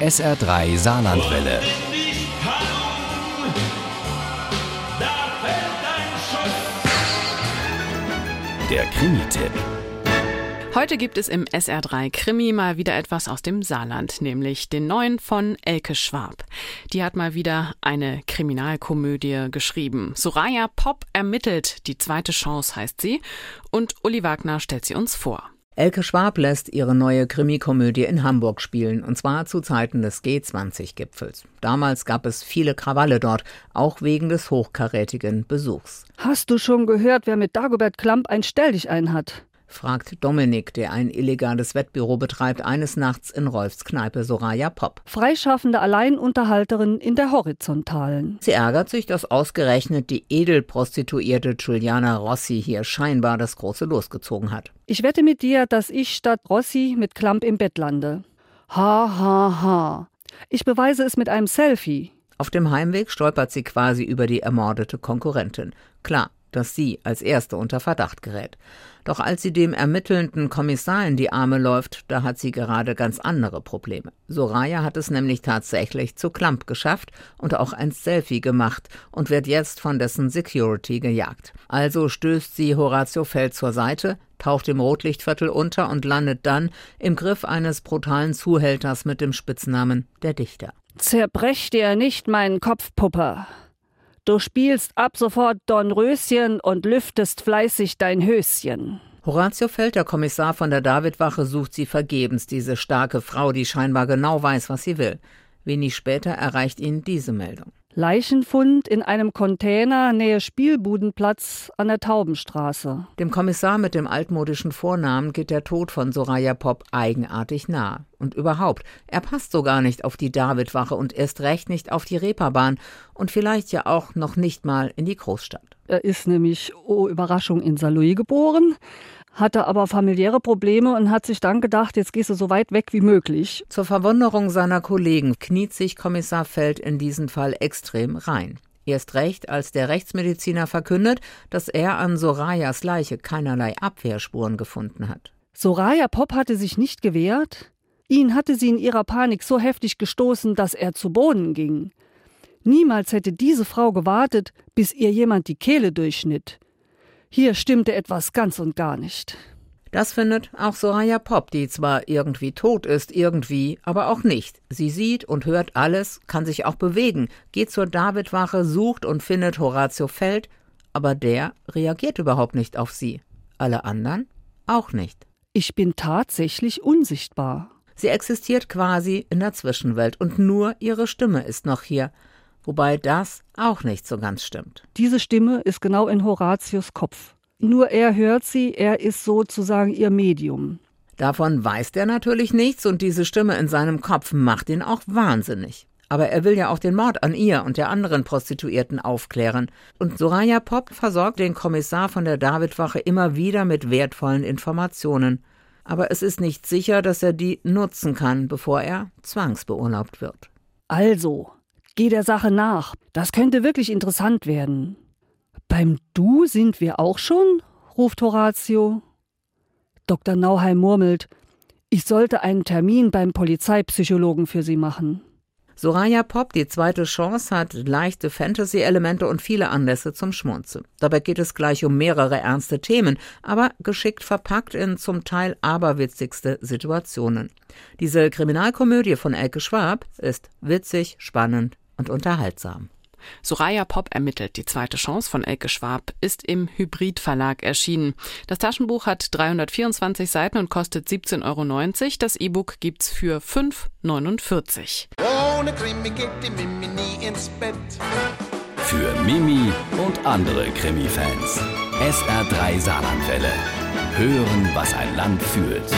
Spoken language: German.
SR3 Saarlandwelle. Der Krimi-Tipp. Heute gibt es im SR3 Krimi mal wieder etwas aus dem Saarland, nämlich den neuen von Elke Schwab. Die hat mal wieder eine Kriminalkomödie geschrieben. Soraya Pop ermittelt, die zweite Chance heißt sie, und Uli Wagner stellt sie uns vor. Elke Schwab lässt ihre neue Krimikomödie in Hamburg spielen, und zwar zu Zeiten des G20-Gipfels. Damals gab es viele Krawalle dort, auch wegen des hochkarätigen Besuchs. Hast du schon gehört, wer mit Dagobert Klamp ein Stelldichein hat? Fragt Dominik, der ein illegales Wettbüro betreibt, eines Nachts in Rolfs Kneipe Soraya Pop. Freischaffende Alleinunterhalterin in der Horizontalen. Sie ärgert sich, dass ausgerechnet die Edelprostituierte Giuliana Rossi hier scheinbar das große losgezogen hat. Ich wette mit dir, dass ich statt Rossi mit Klamp im Bett lande. Ha, ha, ha. Ich beweise es mit einem Selfie. Auf dem Heimweg stolpert sie quasi über die ermordete Konkurrentin. Klar, dass sie als Erste unter Verdacht gerät. Doch als sie dem ermittelnden Kommissar in die Arme läuft, da hat sie gerade ganz andere Probleme. Soraya hat es nämlich tatsächlich zu Klamp geschafft und auch ein Selfie gemacht und wird jetzt von dessen Security gejagt. Also stößt sie Horatio Feld zur Seite, taucht im Rotlichtviertel unter und landet dann im Griff eines brutalen Zuhälters mit dem Spitznamen der Dichter. Zerbrech dir nicht meinen Kopf, Puppe. Du spielst ab sofort Dornröschen und lüftest fleißig dein Höschen. Horatio Feld, der Kommissar von der Davidwache, sucht sie vergebens, diese starke Frau, die scheinbar genau weiß, was sie will. Wenig später erreicht ihn diese Meldung. Leichenfund in einem Container nähe Spielbudenplatz an der Taubenstraße. Dem Kommissar mit dem altmodischen Vornamen geht der Tod von Soraya Pop eigenartig nah. Und überhaupt, er passt so gar nicht auf die Davidwache und erst recht nicht auf die Reeperbahn und vielleicht ja auch noch nicht mal in die Großstadt. Er ist nämlich, oh Überraschung, in Saarlouis geboren, hatte aber familiäre Probleme und hat sich dann gedacht, jetzt gehst du so weit weg wie möglich. Zur Verwunderung seiner Kollegen kniet sich Kommissar Feld in diesen Fall extrem rein. Erst recht, als der Rechtsmediziner verkündet, dass er an Sorayas Leiche keinerlei Abwehrspuren gefunden hat. Soraya Pop hatte sich nicht gewehrt. Ihn hatte sie in ihrer Panik so heftig gestoßen, dass er zu Boden ging. Niemals hätte diese Frau gewartet, bis ihr jemand die Kehle durchschnitt. Hier stimmte etwas ganz und gar nicht. Das findet auch Soraya Pop, die zwar irgendwie tot ist, irgendwie, aber auch nicht. Sie sieht und hört alles, kann sich auch bewegen, geht zur Davidwache, sucht und findet Horatio Feld, aber der reagiert überhaupt nicht auf sie. Alle anderen auch nicht. Ich bin tatsächlich unsichtbar. Sie existiert quasi in der Zwischenwelt und nur ihre Stimme ist noch hier wobei das auch nicht so ganz stimmt. Diese Stimme ist genau in Horatius Kopf. Nur er hört sie, er ist sozusagen ihr Medium. Davon weiß er natürlich nichts und diese Stimme in seinem Kopf macht ihn auch wahnsinnig. Aber er will ja auch den Mord an ihr und der anderen Prostituierten aufklären. Und Soraya Pop versorgt den Kommissar von der Davidwache immer wieder mit wertvollen Informationen. Aber es ist nicht sicher, dass er die nutzen kann, bevor er zwangsbeurlaubt wird. Also, Geh der Sache nach. Das könnte wirklich interessant werden. Beim Du sind wir auch schon? ruft Horatio. Dr. Nauheim murmelt, ich sollte einen Termin beim Polizeipsychologen für Sie machen. Soraya Pop, die zweite Chance, hat leichte Fantasy-Elemente und viele Anlässe zum Schmunzeln. Dabei geht es gleich um mehrere ernste Themen, aber geschickt verpackt in zum Teil aberwitzigste Situationen. Diese Kriminalkomödie von Elke Schwab ist witzig, spannend und unterhaltsam. Soraya Pop ermittelt. Die zweite Chance von Elke Schwab ist im Hybrid Verlag erschienen. Das Taschenbuch hat 324 Seiten und kostet 17,90 Euro. Das E-Book gibt's für 5,49 Ohne Krimi geht die Mimi nie ins Bett. Für Mimi und andere Krimi-Fans. SR3 Saarlandwelle. Hören, was ein Land fühlt.